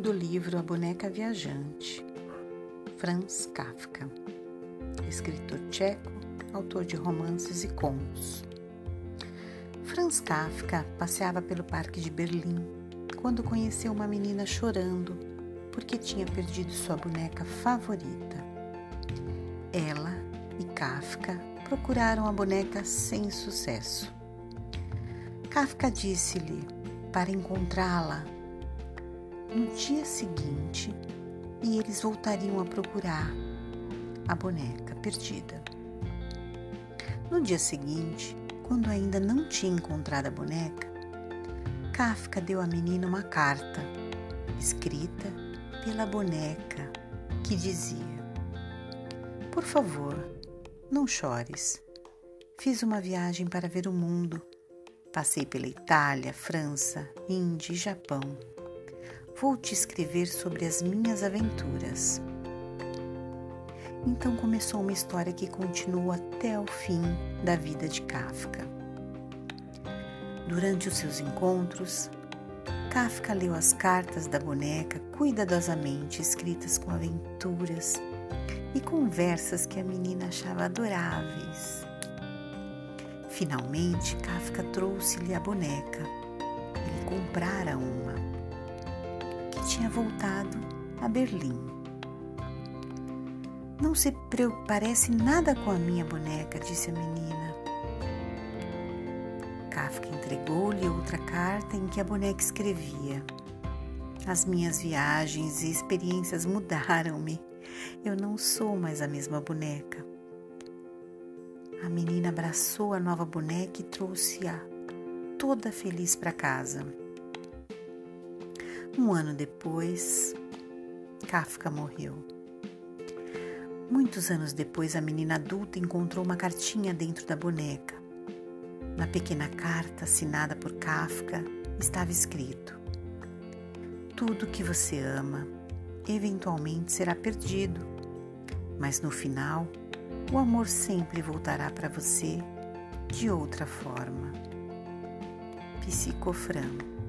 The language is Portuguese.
do livro A Boneca Viajante, Franz Kafka, escritor tcheco, autor de romances e contos. Franz Kafka passeava pelo parque de Berlim quando conheceu uma menina chorando porque tinha perdido sua boneca favorita. Ela e Kafka procuraram a boneca sem sucesso. Kafka disse-lhe para encontrá-la no dia seguinte e eles voltariam a procurar a boneca perdida. No dia seguinte, quando ainda não tinha encontrado a boneca, Kafka deu à menina uma carta escrita pela boneca que dizia: Por favor, não chores. Fiz uma viagem para ver o mundo. Passei pela Itália, França, Índia e Japão vou te escrever sobre as minhas aventuras. Então começou uma história que continua até o fim da vida de Kafka. Durante os seus encontros, Kafka leu as cartas da boneca cuidadosamente escritas com aventuras e conversas que a menina achava adoráveis. Finalmente, Kafka trouxe-lhe a boneca. Ele comprara uma tinha voltado a Berlim. Não se parece nada com a minha boneca, disse a menina. Kafka entregou-lhe outra carta em que a boneca escrevia: As minhas viagens e experiências mudaram-me. Eu não sou mais a mesma boneca. A menina abraçou a nova boneca e trouxe-a toda feliz para casa. Um ano depois, Kafka morreu. Muitos anos depois, a menina adulta encontrou uma cartinha dentro da boneca. Na pequena carta assinada por Kafka estava escrito: Tudo que você ama eventualmente será perdido, mas no final o amor sempre voltará para você de outra forma. Psicofran